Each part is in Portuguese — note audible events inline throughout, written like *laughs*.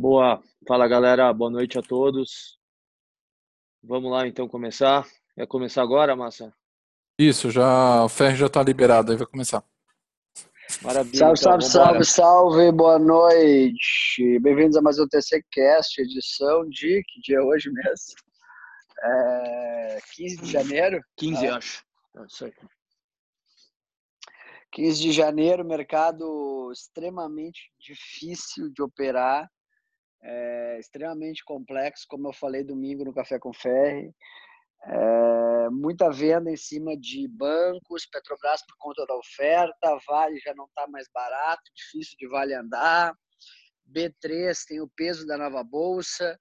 Boa, fala galera, boa noite a todos. Vamos lá então começar. Quer começar agora, Massa? Isso, já o Ferro já está liberado, aí vai começar. Maravilha. Salve, então, salve, salve, salve, boa noite. Bem-vindos a mais um TC Cast, edição de que dia é hoje mesmo? É, 15 de janeiro? 15, ah. acho. Não sei. 15 de janeiro, mercado extremamente difícil de operar, é, extremamente complexo, como eu falei domingo no Café com Ferre. É, muita venda em cima de bancos, Petrobras por conta da oferta, Vale já não está mais barato, difícil de Vale andar, B3 tem o peso da nova bolsa,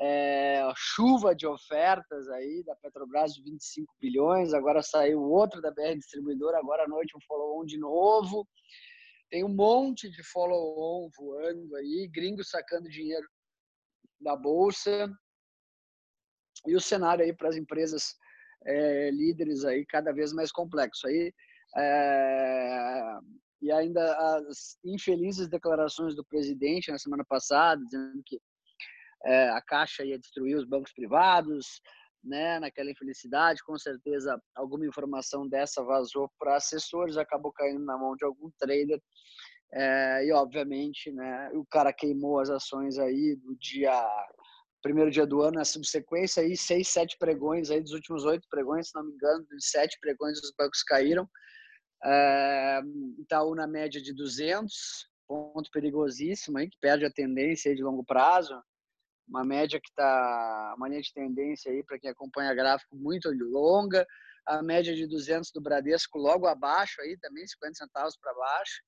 é, chuva de ofertas aí da Petrobras de 25 bilhões, agora saiu outro da BR Distribuidora, agora à noite um follow-on de novo, tem um monte de follow-on voando aí, gringos sacando dinheiro da bolsa, e o cenário aí para as empresas é, líderes aí cada vez mais complexo. Aí é, e ainda as infelizes declarações do presidente na semana passada dizendo que é, a Caixa ia destruir os bancos privados, né, naquela infelicidade, com certeza alguma informação dessa vazou para assessores, acabou caindo na mão de algum trader, é, e obviamente, né, o cara queimou as ações aí do dia primeiro dia do ano, na subsequência aí seis, sete pregões aí dos últimos oito pregões, se não me engano, de sete pregões os bancos caíram, é, Itaú na média de 200, ponto perigosíssimo aí que perde a tendência de longo prazo, uma média que está, uma linha de tendência aí para quem acompanha gráfico muito longa, a média de 200 do Bradesco logo abaixo aí também, 50 centavos para baixo,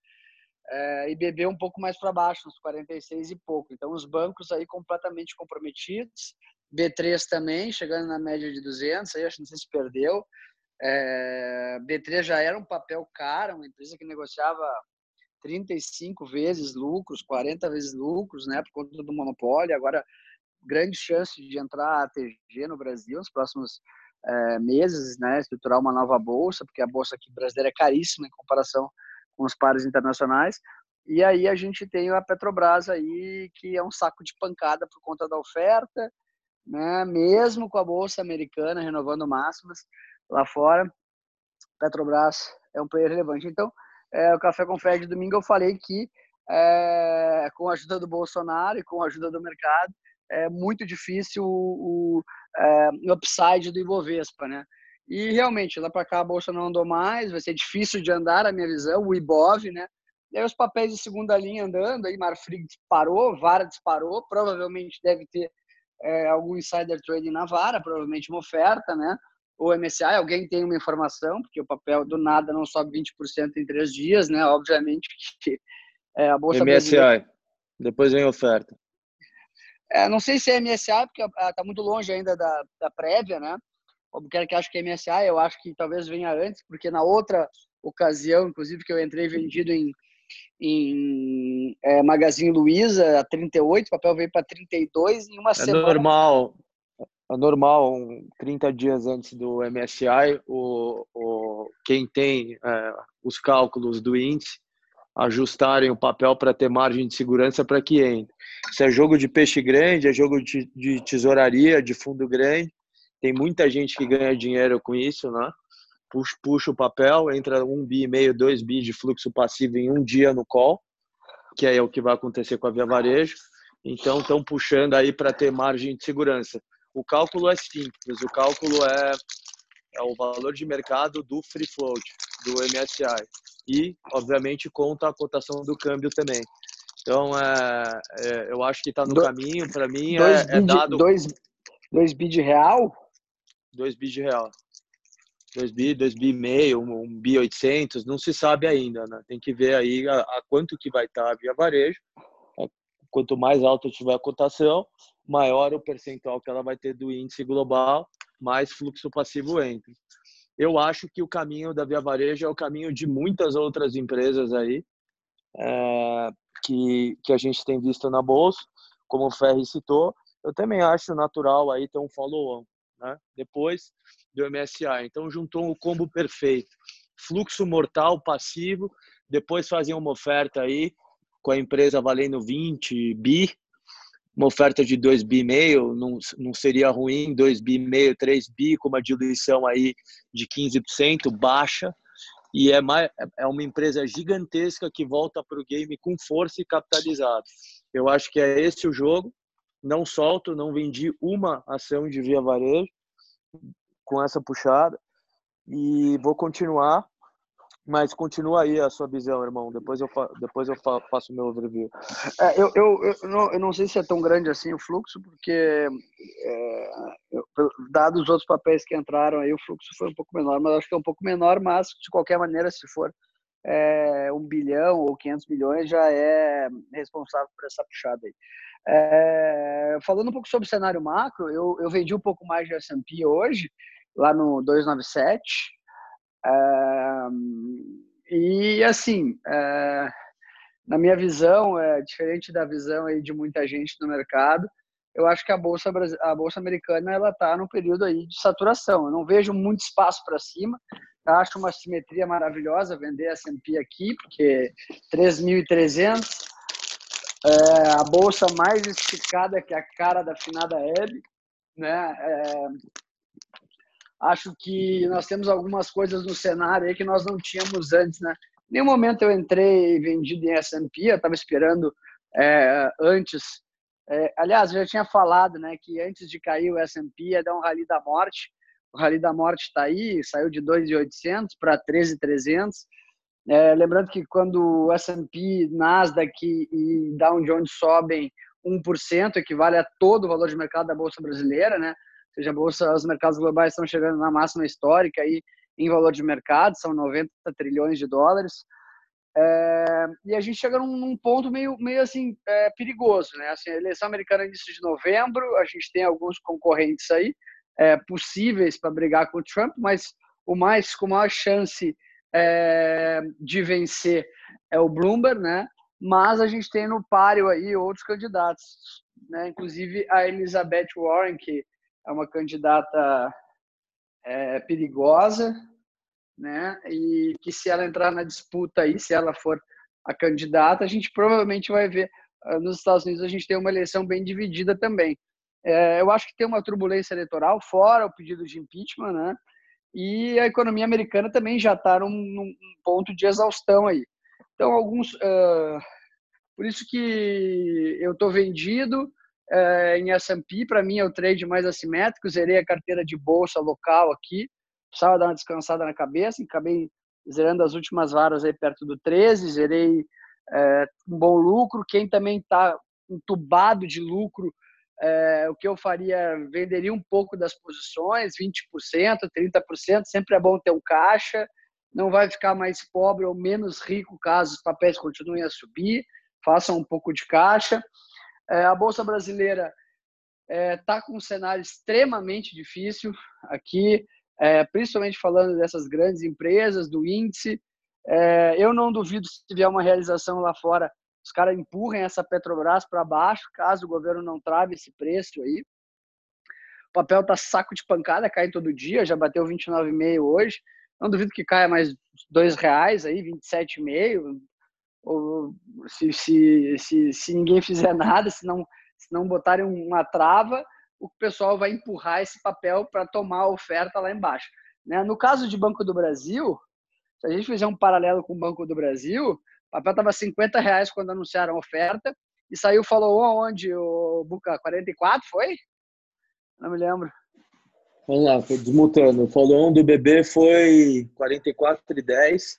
é, e BB um pouco mais para baixo, uns 46 e pouco. Então os bancos aí completamente comprometidos, B3 também, chegando na média de 200, aí acho que não sei se perdeu. É, B3 já era um papel caro, uma empresa que negociava 35 vezes lucros, 40 vezes lucros, né, por conta do monopólio. Agora grande chance de entrar a TG no Brasil nos próximos é, meses, né, estruturar uma nova bolsa, porque a bolsa aqui brasileira é caríssima em comparação com os pares internacionais. E aí a gente tem a Petrobras aí, que é um saco de pancada por conta da oferta, né, mesmo com a bolsa americana renovando máximas lá fora, Petrobras é um player relevante. Então, é, o Café com Fé de domingo eu falei que é, com a ajuda do Bolsonaro e com a ajuda do mercado, é muito difícil o, o, é, o upside do Ibovespa, né? E realmente, lá para cá a bolsa não andou mais, vai ser difícil de andar, a minha visão, o Ibov, né? E aí os papéis de segunda linha andando, aí Marfrig disparou, Vara disparou, provavelmente deve ter é, algum insider trading na Vara, provavelmente uma oferta, né? Ou MSI, alguém tem uma informação, porque o papel do nada não sobe 20% em três dias, né? Obviamente que é, a bolsa MSI, brasileira... depois vem oferta. É, não sei se é MSA, porque está muito longe ainda da, da prévia, né? Albuquerque acho que é MSA, eu acho que talvez venha antes, porque na outra ocasião, inclusive, que eu entrei vendido em, em é, Magazine Luiza a 38, o papel veio para 32 em uma é semana. Normal, é normal, um, 30 dias antes do MSI, o, o, quem tem é, os cálculos do índice ajustarem o papel para ter margem de segurança para que entre. Se é jogo de peixe grande, é jogo de, tesouraria, de fundo grande. Tem muita gente que ganha dinheiro com isso, né? Puxa, puxa o papel, entra um bi e meio, dois bi de fluxo passivo em um dia no call, que é o que vai acontecer com a Via Varejo. Então, estão puxando aí para ter margem de segurança. O cálculo é simples, o cálculo é, é o valor de mercado do free float, do MSI e, obviamente, conta a cotação do câmbio também. Então, é, é eu acho que está no do, caminho. Para mim, é, é, dado. Dois, dois bi de real? Dois bi de real. Dois bi, dois bi e meio, um, um bi 800, não se sabe ainda, né? Tem que ver aí a, a quanto que vai estar tá via varejo. Quanto mais alta tiver a cotação, maior o percentual que ela vai ter do índice global, mais fluxo passivo entra eu acho que o caminho da Via Varejo é o caminho de muitas outras empresas aí é, que, que a gente tem visto na bolsa, como o Ferri citou. Eu também acho natural aí ter um follow-on, né? Depois do MSA. Então juntou o combo perfeito. Fluxo mortal passivo, depois fazia uma oferta aí com a empresa valendo 20 bi, uma oferta de 2 bi meio, não, não seria ruim, 2 bi meio, 3 bi, com uma diluição aí de 15%, baixa, e é, mais, é uma empresa gigantesca que volta para o game com força e capitalizado. Eu acho que é esse o jogo, não solto, não vendi uma ação de Via Varejo com essa puxada, e vou continuar mas continua aí a sua visão, irmão. Depois eu, depois eu fa faço o meu overview. É, eu, eu, eu, não, eu não sei se é tão grande assim o fluxo, porque, é, eu, dados os outros papéis que entraram aí, o fluxo foi um pouco menor, mas acho que é um pouco menor, mas de qualquer maneira, se for é, um bilhão ou 500 milhões, já é responsável por essa puxada aí. É, falando um pouco sobre o cenário macro, eu, eu vendi um pouco mais de S&P hoje, lá no 297, e assim, é, na minha visão, é diferente da visão aí de muita gente no mercado, eu acho que a bolsa a bolsa americana ela está num período aí de saturação. Eu não vejo muito espaço para cima. Eu acho uma simetria maravilhosa vender S&P aqui, porque 3.300 é a bolsa mais esticada que a cara da finada Hebe, né? É, acho que nós temos algumas coisas no cenário aí que nós não tínhamos antes, né? Em nenhum momento eu entrei vendido em S&P, eu estava esperando é, antes. É, aliás, eu já tinha falado, né, que antes de cair o S&P ia dar um rally da morte. O rally da morte está aí, saiu de 2.800 para 13.300. É, lembrando que quando o S&P, Nasdaq e Dow Jones sobem 1%, equivale a todo o valor de mercado da bolsa brasileira, né? Seja, a bolsa, os mercados globais estão chegando na máxima histórica aí em valor de mercado, são 90 trilhões de dólares. É, e a gente chega num, num, ponto meio, meio assim é, perigoso, né? Assim, a eleição americana é início de novembro, a gente tem alguns concorrentes aí é, possíveis para brigar com o Trump, mas o mais com maior chance é, de vencer é o Bloomberg, né? Mas a gente tem no páreo aí outros candidatos, né? Inclusive a Elizabeth Warren que é uma candidata é, perigosa, né? E que se ela entrar na disputa aí, se ela for a candidata, a gente provavelmente vai ver ah, nos Estados Unidos a gente tem uma eleição bem dividida também. É, eu acho que tem uma turbulência eleitoral fora o pedido de impeachment, né? E a economia americana também já está num, num, ponto de exaustão aí. Então alguns, uh, por isso que eu estou vendido é, em S&P, para mim é o trade mais assimétrico, zerei a carteira de bolsa local aqui, precisava dar uma descansada na cabeça, acabei zerando as últimas varas aí perto do 13, zerei é, um bom lucro, quem também está entubado de lucro, é, o que eu faria, venderia um pouco das posições, 20%, 30%, sempre é bom ter um caixa, não vai ficar mais pobre ou menos rico caso os papéis continuem a subir, façam um pouco de caixa. É, a Bolsa Brasileira está é, tá com um cenário extremamente difícil aqui, é, principalmente falando dessas grandes empresas, do índice. É, eu não duvido se tiver uma realização lá fora, os caras empurrem essa Petrobras para baixo, caso o governo não trave esse preço aí. O papel tá saco de pancada, cai todo dia, já bateu 29,5 hoje. Não duvido que caia mais dois reais aí, 27,5 ou se, se, se, se ninguém fizer *laughs* nada, se não, se não botarem uma trava, o pessoal vai empurrar esse papel para tomar a oferta lá embaixo. Né? No caso de Banco do Brasil, se a gente fizer um paralelo com o Banco do Brasil, o papel estava 50 reais quando anunciaram a oferta e saiu falou onde o Buca 44 foi? Não me lembro. Vamos lá, desmutando. O follow do BB foi 44,10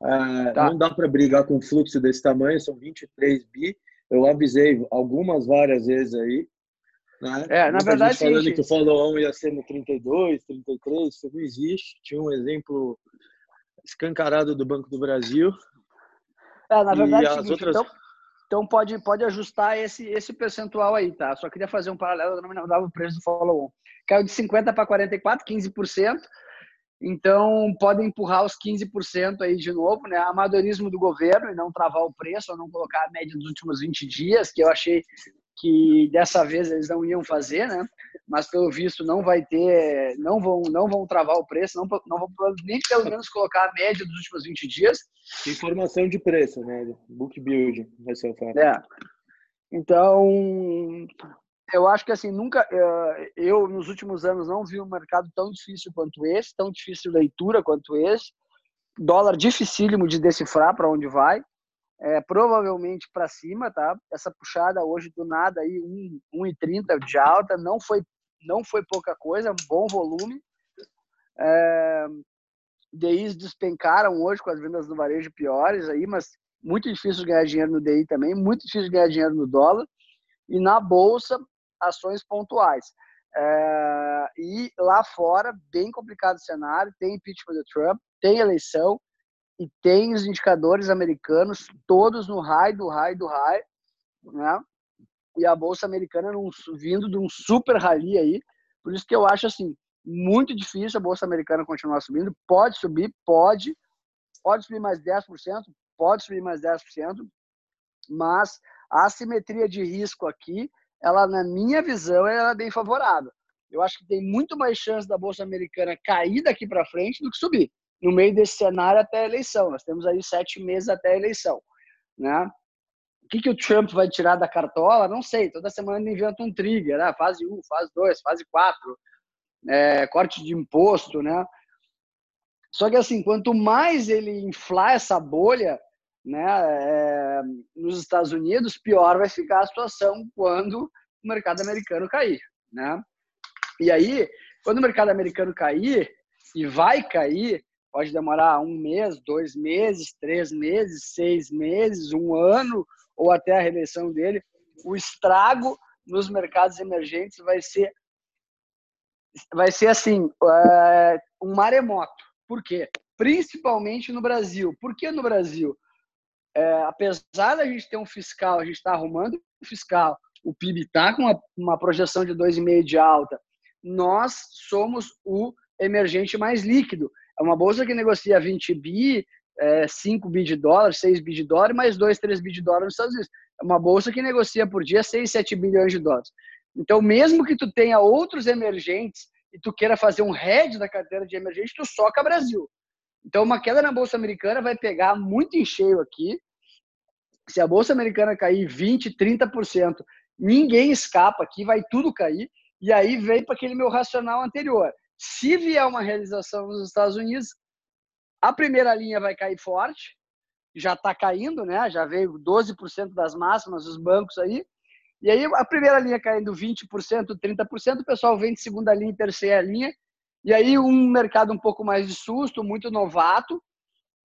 ah, tá. Não dá para brigar com um fluxo desse tamanho, são 23 bi. Eu avisei algumas várias vezes aí. Né? É, na verdade, gente falando sim, que o follow-on ia ser no 32, 33, isso não existe. Tinha um exemplo escancarado do Banco do Brasil. É, na verdade, é seguinte, outras... então, então pode, pode ajustar esse, esse percentual aí, tá? Só queria fazer um paralelo, eu não dava o preço do follow-on. Caiu de 50 para 44, 15%. Então, podem empurrar os 15% aí de novo, né? Amadorismo do governo e não travar o preço, ou não colocar a média dos últimos 20 dias, que eu achei que dessa vez eles não iam fazer, né? Mas pelo visto não vai ter, não vão, não vão travar o preço, não, não vão nem pelo menos colocar a média dos últimos 20 dias. Informação de preço, né? Book build vai ser o fato. É. Então, eu acho que assim, nunca, eh, eu nos últimos anos não vi um mercado tão difícil quanto esse, tão difícil de leitura quanto esse. Dólar dificílimo de decifrar para onde vai, é, provavelmente para cima, tá? Essa puxada hoje do nada aí, 1,30 de alta, não foi, não foi pouca coisa, um bom volume. É, DIs despencaram hoje com as vendas no varejo piores aí, mas muito difícil ganhar dinheiro no DI também, muito difícil ganhar dinheiro no dólar. E na bolsa, ações pontuais. É, e lá fora, bem complicado o cenário, tem impeachment do Trump, tem eleição e tem os indicadores americanos todos no high, do high, do high, né? E a bolsa americana num, vindo de um super rally aí, por isso que eu acho assim, muito difícil a bolsa americana continuar subindo, pode subir, pode, pode subir mais 10%, pode subir mais 10%, mas a assimetria de risco aqui ela, na minha visão, ela é bem favorável. Eu acho que tem muito mais chance da Bolsa Americana cair daqui para frente do que subir, no meio desse cenário até a eleição. Nós temos aí sete meses até a eleição. Né? O que, que o Trump vai tirar da cartola? Não sei. Toda semana ele inventa um trigger, né? fase 1, fase 2, fase 4, é, corte de imposto. Né? Só que, assim, quanto mais ele inflar essa bolha, né, é, nos Estados Unidos, pior vai ficar a situação quando o mercado americano cair, né? E aí, quando o mercado americano cair, e vai cair, pode demorar um mês, dois meses, três meses, seis meses, um ano, ou até a reeleição dele, o estrago nos mercados emergentes vai ser vai ser assim é, um maremoto. Por quê? Principalmente no Brasil. Por que no Brasil? É, apesar da gente ter um fiscal, a gente está arrumando o fiscal, o PIB está com uma, uma projeção de 2,5% de alta, nós somos o emergente mais líquido. É uma bolsa que negocia 20 bi, é, 5 bi de dólar, 6 bi de dólar, mais 2, 3 bi de dólar nos Estados Unidos. É uma bolsa que negocia por dia 6, 7 bilhões de dólares. Então, mesmo que tu tenha outros emergentes e tu queira fazer um head da carteira de emergente, tu soca Brasil. Então, uma queda na bolsa americana vai pegar muito em cheio aqui se a bolsa americana cair 20, 30%, ninguém escapa aqui, vai tudo cair. E aí vem para aquele meu racional anterior. Se vier uma realização nos Estados Unidos, a primeira linha vai cair forte, já está caindo, né? Já veio 12% das máximas dos bancos aí. E aí a primeira linha caindo 20%, 30%, o pessoal vem de segunda linha e terceira linha. E aí um mercado um pouco mais de susto, muito novato,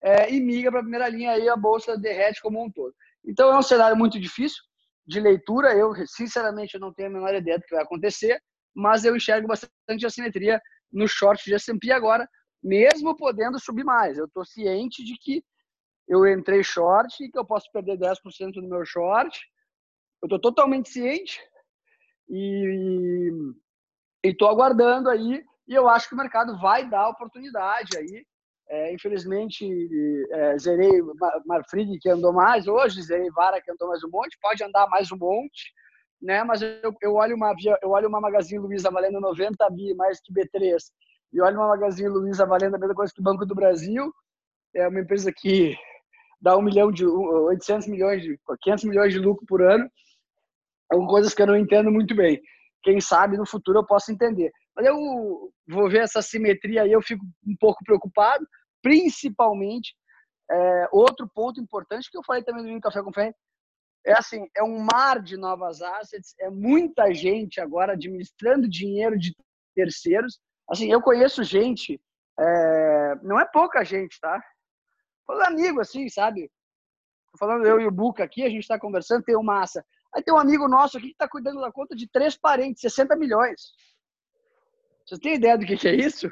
é, e migra para a primeira linha aí a bolsa derrete como um todo. Então é um cenário muito difícil de leitura. Eu, sinceramente, não tenho a menor ideia do que vai acontecer, mas eu enxergo bastante assimetria no short de S&P agora, mesmo podendo subir mais. Eu estou ciente de que eu entrei short e que eu posso perder 10% do meu short. Eu estou totalmente ciente e estou aguardando aí. E eu acho que o mercado vai dar oportunidade aí é, infelizmente, é, zerei Marfrig, que andou mais hoje, zerei Vara, que andou mais um monte, pode andar mais um monte, né? mas eu, eu, olho, uma, eu olho uma Magazine Luiza valendo 90 bi mais que B3, e olho uma Magazine Luiza valendo a mesma coisa que Banco do Brasil, é uma empresa que dá um milhão de 800 milhões de 500 milhões de lucro por ano são coisas que eu não entendo muito bem quem sabe no futuro eu posso entender mas eu vou ver essa simetria aí eu fico um pouco preocupado principalmente, é, outro ponto importante que eu falei também no Café com Fé, é assim, é um mar de novas assets, é muita gente agora administrando dinheiro de terceiros. Assim, eu conheço gente, é, não é pouca gente, tá? Falando amigo, assim, sabe? Tô falando eu e o Buca aqui, a gente está conversando, tem o Massa. Aí tem um amigo nosso aqui que está cuidando da conta de três parentes, 60 milhões. Vocês têm ideia do que, que é isso?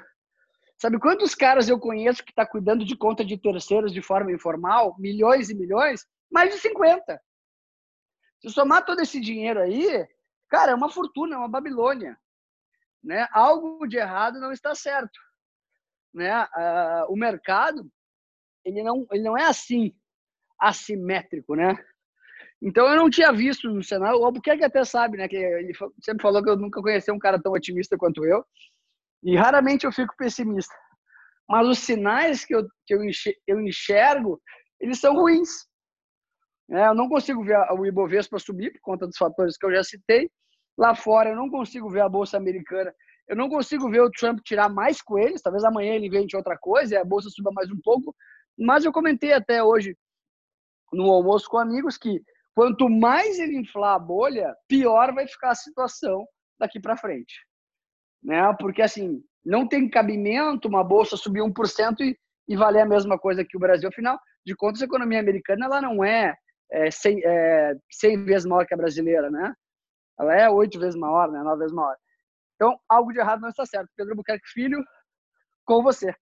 Sabe quantos caras eu conheço que está cuidando de conta de terceiros de forma informal? Milhões e milhões? Mais de 50. Se somar todo esse dinheiro aí, cara, é uma fortuna, é uma Babilônia. Né? Algo de errado não está certo. Né? Uh, o mercado, ele não, ele não é assim, assimétrico, né? Então eu não tinha visto no cenário, o Albuquerque até sabe, né? Que ele sempre falou que eu nunca conheci um cara tão otimista quanto eu. E raramente eu fico pessimista. Mas os sinais que eu, que eu, enxergo, eles são ruins. Né? Eu não consigo ver o Ibovespa subir por conta dos fatores que eu já citei. Lá fora, eu não consigo ver a Bolsa Americana. Eu não consigo ver o Trump tirar mais coelhos. Talvez amanhã ele invente outra coisa e a Bolsa suba mais um pouco. Mas eu comentei até hoje no almoço com amigos que quanto mais ele inflar a bolha, pior vai ficar a situação daqui para frente. Né? Porque, assim, não tem cabimento uma bolsa subir 1% e, e valer a mesma coisa que o Brasil. Afinal de contas, a economia americana ela não é, é, 100, é 100 vezes maior que a brasileira, né? Ela é 8 vezes maior, né? 9 vezes maior. Então, algo de errado não está certo. Pedro Buquerque Filho, com você.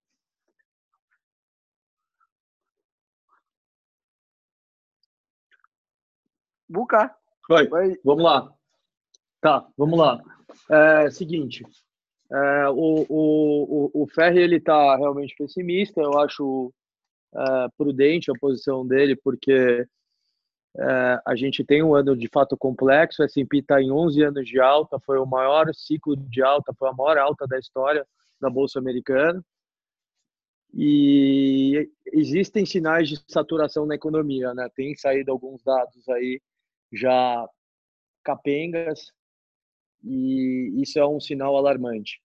Buca. Oi. Oi. Vamos lá. Tá, vamos lá. É, seguinte, é, o, o, o Ferri ele está realmente pessimista. Eu acho é, prudente a posição dele, porque é, a gente tem um ano de fato complexo. O S&P está em 11 anos de alta, foi o maior ciclo de alta, foi a maior alta da história da bolsa americana. E existem sinais de saturação na economia, né? Tem saído alguns dados aí já capengas e isso é um sinal alarmante.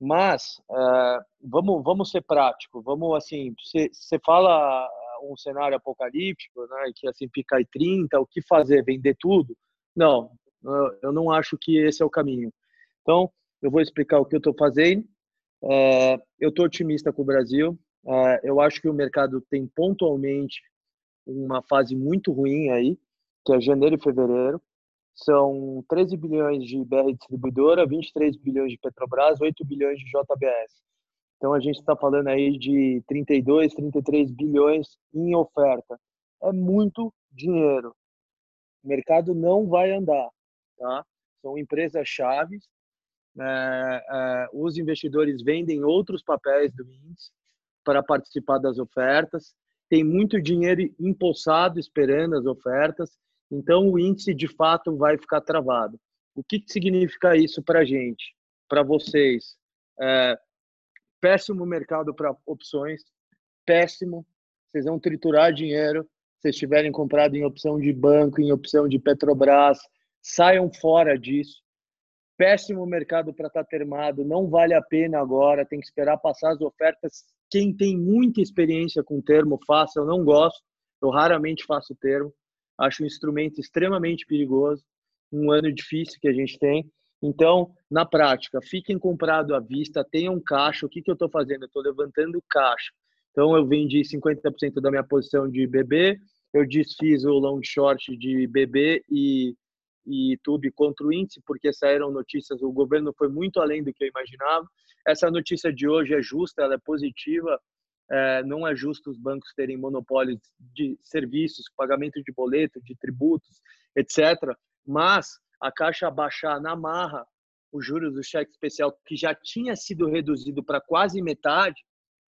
Mas uh, vamos vamos ser prático, vamos assim, você fala um cenário apocalíptico, né, que assim fica aí 30, o que fazer, vender tudo? Não, eu não acho que esse é o caminho. Então, eu vou explicar o que eu estou fazendo. Uh, eu estou otimista com o Brasil. Uh, eu acho que o mercado tem pontualmente uma fase muito ruim aí que é janeiro e fevereiro. São 13 bilhões de BR distribuidora, 23 bilhões de Petrobras, 8 bilhões de JBS. Então a gente está falando aí de 32, 33 bilhões em oferta. É muito dinheiro. O mercado não vai andar, tá? São empresas chaves. É, é, os investidores vendem outros papéis do índice para participar das ofertas. Tem muito dinheiro empossado esperando as ofertas então, o índice de fato vai ficar travado. O que, significa isso para a gente, para vocês? É, péssimo mercado para opções, péssimo. Vocês vão triturar dinheiro. Se vocês tiverem comprado em opção de banco, em opção de Petrobras, saiam fora disso. Péssimo mercado para estar tá termado, não vale a pena agora, tem que esperar passar as ofertas. Quem tem muita experiência com termo, faça. Eu não gosto, eu raramente faço termo. Acho um instrumento extremamente perigoso, um ano difícil que a gente tem. Então, na prática, fiquem comprado à vista, tenham caixa. O que, que eu estou fazendo? Eu estou levantando caixa. Então, eu vendi 50% da minha posição de BB, eu desfiz o long short de BB e, e tube contra o índice, porque saíram notícias, o governo foi muito além do que eu imaginava. Essa notícia de hoje é justa, ela é positiva, não é justo os bancos terem monopólios de serviços, pagamento de boleto, de tributos, etc. Mas a Caixa baixar na marra os juros do cheque especial, que já tinha sido reduzido para quase metade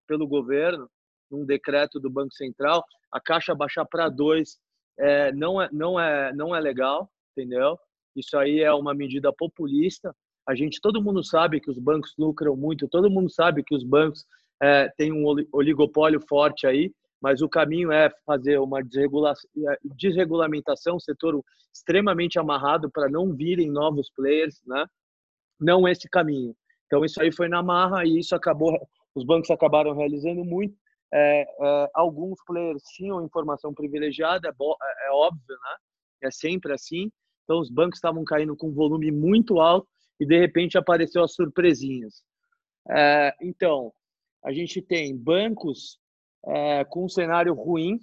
pelo governo, num decreto do Banco Central, a Caixa baixar para dois é, não, é, não, é, não é legal, entendeu? Isso aí é uma medida populista. A gente, todo mundo sabe que os bancos lucram muito, todo mundo sabe que os bancos é, tem um oligopólio forte aí, mas o caminho é fazer uma é, desregulamentação, setor extremamente amarrado para não virem novos players, né? Não esse caminho. Então isso aí foi na marra e isso acabou, os bancos acabaram realizando muito. É, é, alguns players tinham informação privilegiada, é, é, é óbvio, né? É sempre assim. Então os bancos estavam caindo com volume muito alto e de repente apareceu as surpresinhas. É, então a gente tem bancos é, com um cenário ruim,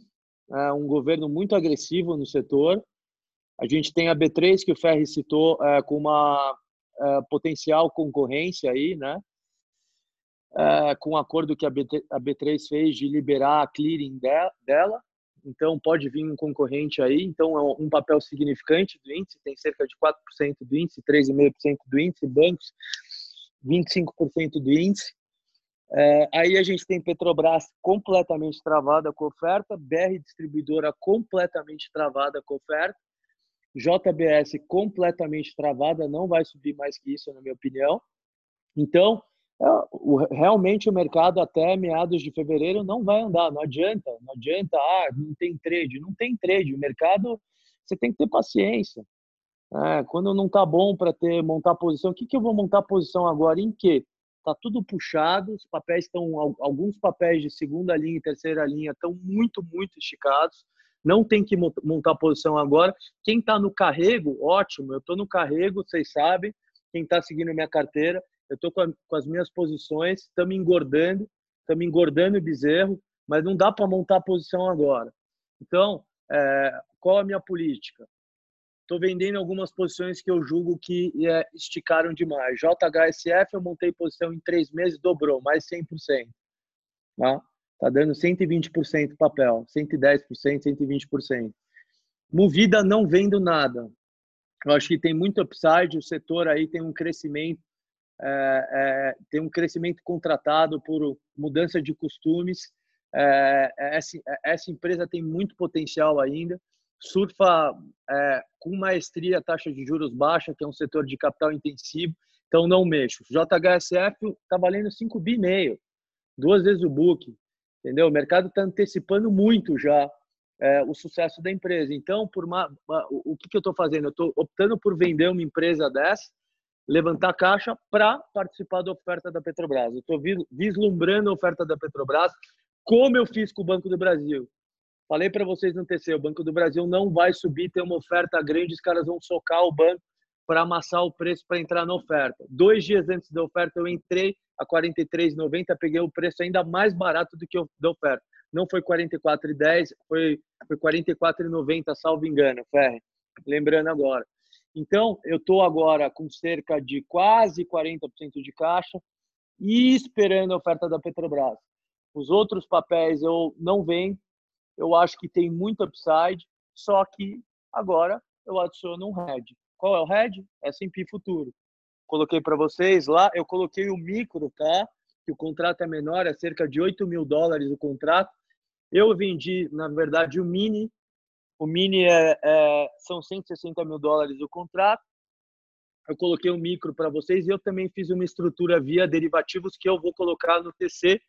é, um governo muito agressivo no setor. A gente tem a B3, que o Ferri citou, é, com uma é, potencial concorrência aí, né? Com o um acordo que a, B3 fez de liberar a clearing dela. Então, pode vir um concorrente aí. Então, é um papel significante do índice, tem cerca de 4% do índice, 3,5% do índice, bancos, 25% do índice. É, aí a gente tem Petrobras completamente travada com oferta, BR Distribuidora completamente travada com oferta, JBS completamente travada, não vai subir mais que isso, na minha opinião. Então, é, realmente o mercado até meados de fevereiro não vai andar, não adianta, não adianta, ah, não tem trade, não tem trade, o mercado você tem que ter paciência. É, quando não tá bom para ter montar posição, o que, que eu vou montar posição agora? Em quê? Tá tudo puxado, os papéis estão alguns papéis de segunda linha e terceira linha estão muito muito esticados. Não tem que montar posição agora. Quem está no carrego, ótimo. Eu estou no carrego, vocês sabem. Quem está seguindo minha carteira, eu estou com, com, as minhas posições, estamos engordando, estamos engordando o bezerro, mas não dá para montar posição agora. Então, é, qual a minha política? Estou vendendo algumas posições que eu julgo que é, esticaram demais. JHSF eu montei posição em três meses, dobrou, mais 100%. Tá? Tá dando 120% papel, 110%, 120%. Movida não vendo nada. Eu acho que tem muito upside, o setor aí tem um crescimento é, é, tem um crescimento contratado por mudança de costumes. É, essa, essa, empresa tem muito potencial ainda. Surfa é, com maestria taxa de juros baixa, que é um setor de capital intensivo, então não mexo. JHSF está valendo 5 bi meio, duas vezes o book, entendeu? O mercado está antecipando muito já é, o sucesso da empresa. Então, por uma, o que, que eu estou fazendo? Eu estou optando por vender uma empresa dessa levantar caixa para participar da oferta da Petrobras. Eu estou vislumbrando a oferta da Petrobras, como eu fiz com o Banco do Brasil. Falei para vocês no TC, o Banco do Brasil não vai subir, tem uma oferta grande, os caras vão socar o banco para amassar o preço para entrar na oferta. Dois dias antes da oferta eu entrei a 43,90, peguei o preço ainda mais barato do que o da oferta. Não foi 44,10, foi, foi 44,90, salvo engano, Ferre. Lembrando agora. Então, eu estou agora com cerca de quase 40% de caixa e esperando a oferta da Petrobras. Os outros papéis eu não venho, eu acho que tem muito upside, só que agora eu adiciono um hedge. Qual é o hedge? S&P Futuro. Coloquei para vocês lá, eu coloquei o micro, tá? Que o contrato é menor, é cerca de 8 mil dólares o contrato. Eu vendi, na verdade, o mini o mini é, é, são 160 mil dólares o contrato. Eu coloquei um micro para vocês e eu também fiz uma estrutura via derivativos que eu vou colocar no TC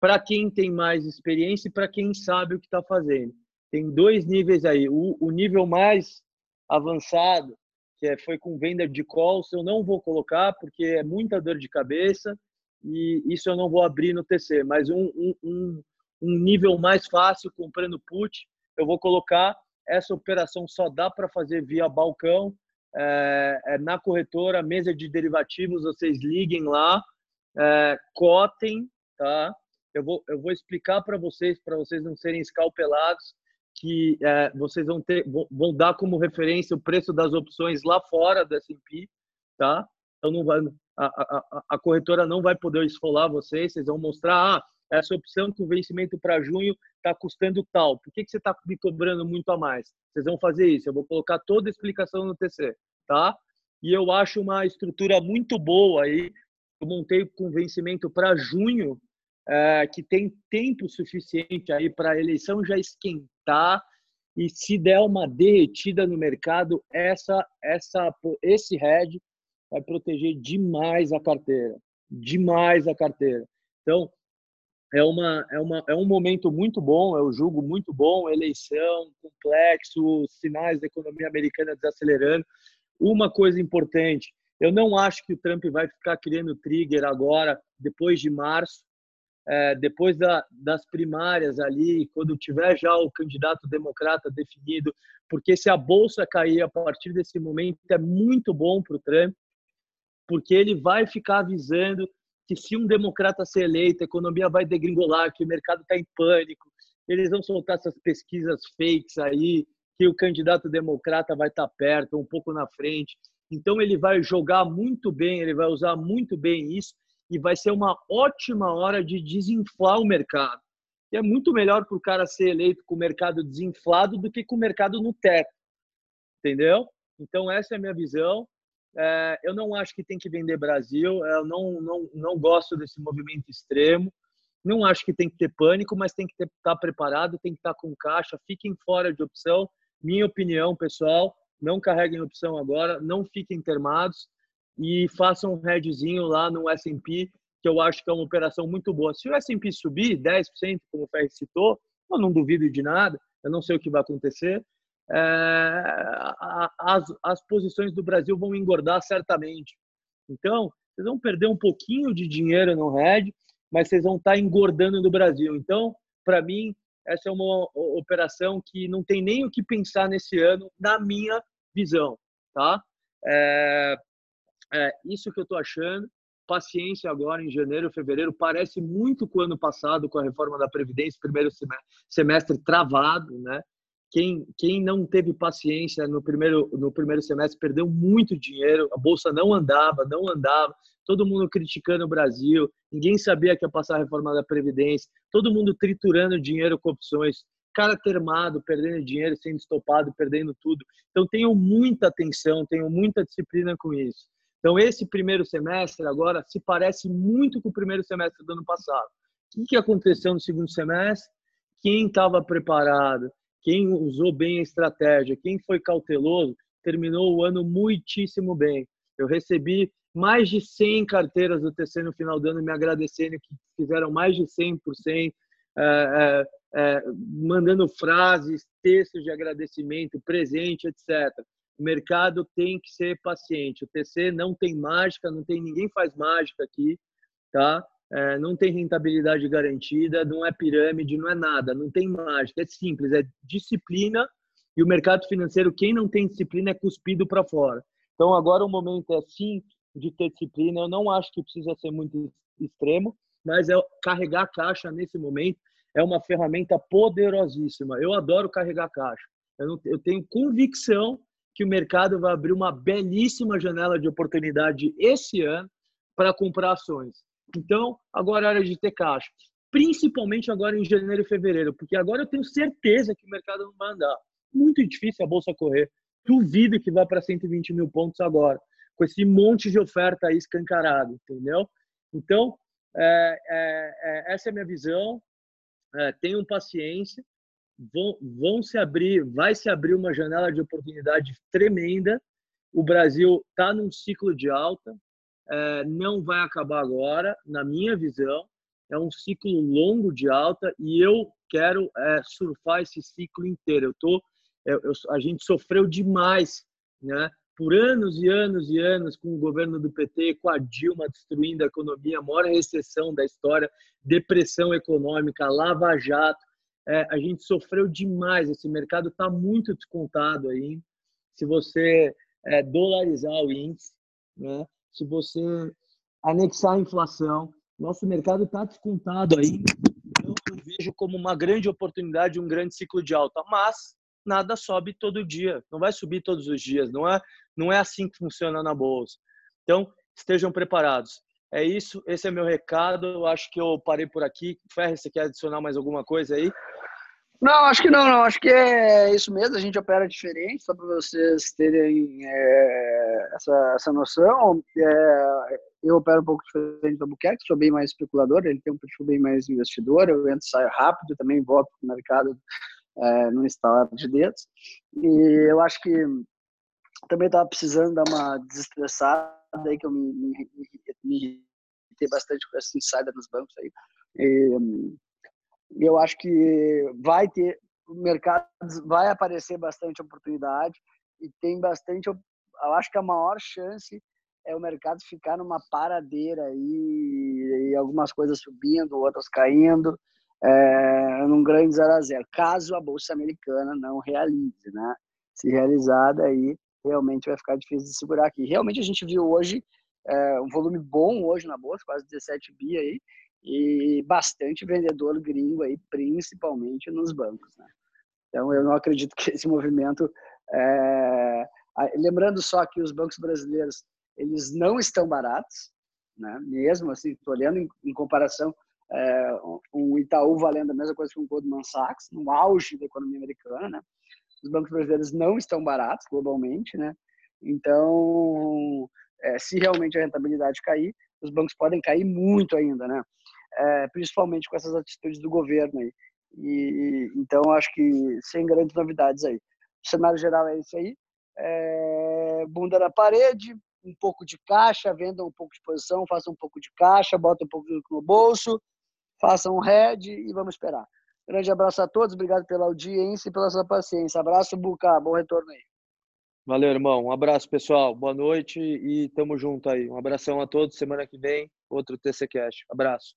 para quem tem mais experiência e para quem sabe o que está fazendo. Tem dois níveis aí. O, o, nível mais avançado, que é, foi com venda de calls, eu não vou colocar porque é muita dor de cabeça e isso eu não vou abrir no TC. Mas um, um, um, um nível mais fácil, comprando put, eu vou colocar essa operação só dá para fazer via balcão, é, é, na corretora, mesa de derivativos, vocês liguem lá, é, cotem, tá? Eu vou, eu vou explicar para vocês, para vocês não serem escalpelados, que é, vocês vão ter, vão dar como referência o preço das opções lá fora da S&P, tá? Então não vai, a, a, a corretora não vai poder esfolar vocês, vocês vão mostrar, ah, essa opção o vencimento para junho está custando tal. Por que, que você está me cobrando muito a mais? Vocês vão fazer isso. Eu vou colocar toda a explicação no TC, tá? E eu acho uma estrutura muito boa aí. Eu montei com vencimento para junho, é, que tem tempo suficiente aí para a eleição já esquentar e se der uma derretida no mercado, essa, essa, esse hedge vai proteger demais a carteira, demais a carteira. Então, é, uma, é, uma, é um momento muito bom, é um julgo muito bom, eleição, complexo, sinais da economia americana desacelerando. Uma coisa importante, eu não acho que o Trump vai ficar criando trigger agora, depois de março, é, depois da, das primárias ali, quando tiver já o candidato democrata definido, porque se a bolsa cair a partir desse momento é muito bom para o Trump, porque ele vai ficar avisando que se um democrata ser eleito, a economia vai degringolar, que o mercado está em pânico, eles vão soltar essas pesquisas fakes aí, que o candidato democrata vai estar tá perto, um pouco na frente. Então ele vai jogar muito bem, ele vai usar muito bem isso e vai ser uma ótima hora de desinflar o mercado. E é muito melhor para o cara ser eleito com o mercado desinflado do que com o mercado no teto. Entendeu? Então essa é a minha visão. É, eu não acho que tem que vender Brasil, eu não, não, não gosto desse movimento extremo. Não acho que tem que ter pânico, mas tem que estar tá preparado, tem que estar tá com caixa. Fiquem fora de opção. Minha opinião, pessoal, não carreguem opção agora, não fiquem termados e façam um headzinho lá no S&P que eu acho que é uma operação muito boa. Se o S&P subir 10%, como o Ferri citou, eu não duvido de nada, eu não sei o que vai acontecer, é, as, as posições do Brasil vão engordar certamente. Então, vocês vão perder um pouquinho de dinheiro no RED, mas vocês vão estar engordando no Brasil. Então, para mim, essa é uma operação que não tem nem o que pensar nesse ano, na minha visão, tá? É, é isso que eu estou achando. Paciência agora em janeiro, fevereiro, parece muito com o ano passado, com a reforma da Previdência, primeiro semestre travado, né? Quem, quem não teve paciência no primeiro, no primeiro semestre perdeu muito dinheiro, a bolsa não andava, não andava, todo mundo criticando o Brasil, ninguém sabia que ia passar a reforma da Previdência, todo mundo triturando dinheiro com opções, cara termado, perdendo dinheiro, sendo estopado, perdendo tudo. Então, tenham muita atenção, tenham muita disciplina com isso. Então, esse primeiro semestre agora se parece muito com o primeiro semestre do ano passado. O que aconteceu no segundo semestre? Quem estava preparado, quem usou bem a estratégia, quem foi cauteloso, terminou o ano muitíssimo bem. Eu recebi mais de 100 carteiras do TC no final do ano me agradecendo que fizeram mais de 100%, é, é, mandando frases, textos de agradecimento, presente, etc. O mercado tem que ser paciente. O TC não tem mágica, não tem ninguém faz mágica aqui, tá? é, não tem rentabilidade garantida, não é pirâmide, não é nada, não tem mágica, é simples, é disciplina e o mercado financeiro, quem não tem disciplina é cuspido para fora. Então agora o momento é sim de ter disciplina, eu não acho que precisa ser muito extremo, mas é carregar caixa nesse momento é uma ferramenta poderosíssima. Eu adoro carregar caixa. Eu, não, eu tenho convicção que o mercado vai abrir uma belíssima janela de oportunidade esse ano para comprar ações. Então, agora é hora de ter caixa. Principalmente agora em janeiro e fevereiro, porque agora eu tenho certeza que o mercado não vai andar. Muito difícil a bolsa correr. Duvido que vá para 120 mil pontos agora, com esse monte de oferta aí escancarado, entendeu? Então, é, é, é, essa é a minha visão. É, tenham paciência. Vão, vão se abrir, vai se abrir uma janela de oportunidade tremenda. O Brasil está num ciclo de alta, é, não vai acabar agora, na minha visão. É um ciclo longo de alta e eu quero é, surfar esse ciclo inteiro. Eu tô, eu, eu, a gente sofreu demais, né? Por anos e anos e anos com o governo do PT, com a Dilma destruindo a economia, a maior recessão da história, depressão econômica, lava jato. É, a gente sofreu demais. Esse mercado está muito descontado aí. Se você é, dolarizar o índice, né? se você anexar a inflação, nosso mercado está descontado aí. Eu vejo como uma grande oportunidade, um grande ciclo de alta, mas nada sobe todo dia, não vai subir todos os dias, não é, não é assim que funciona na bolsa. Então, estejam preparados. É isso, esse é meu recado. Acho que eu parei por aqui. Ferre, você quer adicionar mais alguma coisa aí? Não, acho que não, não. Acho que é isso mesmo. A gente opera diferente, só para vocês terem é, essa, essa noção. É, eu opero um pouco diferente do Albuquerque, sou bem mais especulador, ele tem um perfil bem mais investidor. Eu entro e saio rápido, também volto para o mercado é, no instalar de dedos. E eu acho que também estava precisando dar uma desestressada aí, que eu me, me, me irritei bastante com essa insider nos bancos aí. E, eu acho que vai ter o mercado vai aparecer bastante oportunidade e tem bastante eu acho que a maior chance é o mercado ficar numa paradeira aí e algumas coisas subindo outras caindo é, num grande zero a zero caso a bolsa americana não realize né se realizada aí realmente vai ficar difícil de segurar aqui realmente a gente viu hoje é, um volume bom hoje na bolsa quase 17 bi aí e bastante vendedor gringo aí, principalmente nos bancos. Né? Então, eu não acredito que esse movimento. É... Lembrando só que os bancos brasileiros eles não estão baratos, né? mesmo assim, estou olhando em, em comparação, é, um Itaú valendo a mesma coisa que um Goldman Sachs, no auge da economia americana. Né? Os bancos brasileiros não estão baratos globalmente, né? então, é, se realmente a rentabilidade cair, os bancos podem cair muito ainda, né? É, principalmente com essas atitudes do governo aí. E, então, acho que sem grandes novidades aí. O cenário geral é isso aí. É, bunda na parede, um pouco de caixa, vendam um pouco de posição, façam um pouco de caixa, botem um pouco no bolso, façam um head e vamos esperar. Grande abraço a todos, obrigado pela audiência e pela sua paciência. Abraço, Buca, bom retorno aí. Valeu, irmão. Um abraço, pessoal. Boa noite e tamo junto aí. Um abração a todos. Semana que vem, outro TC Cash. Abraço.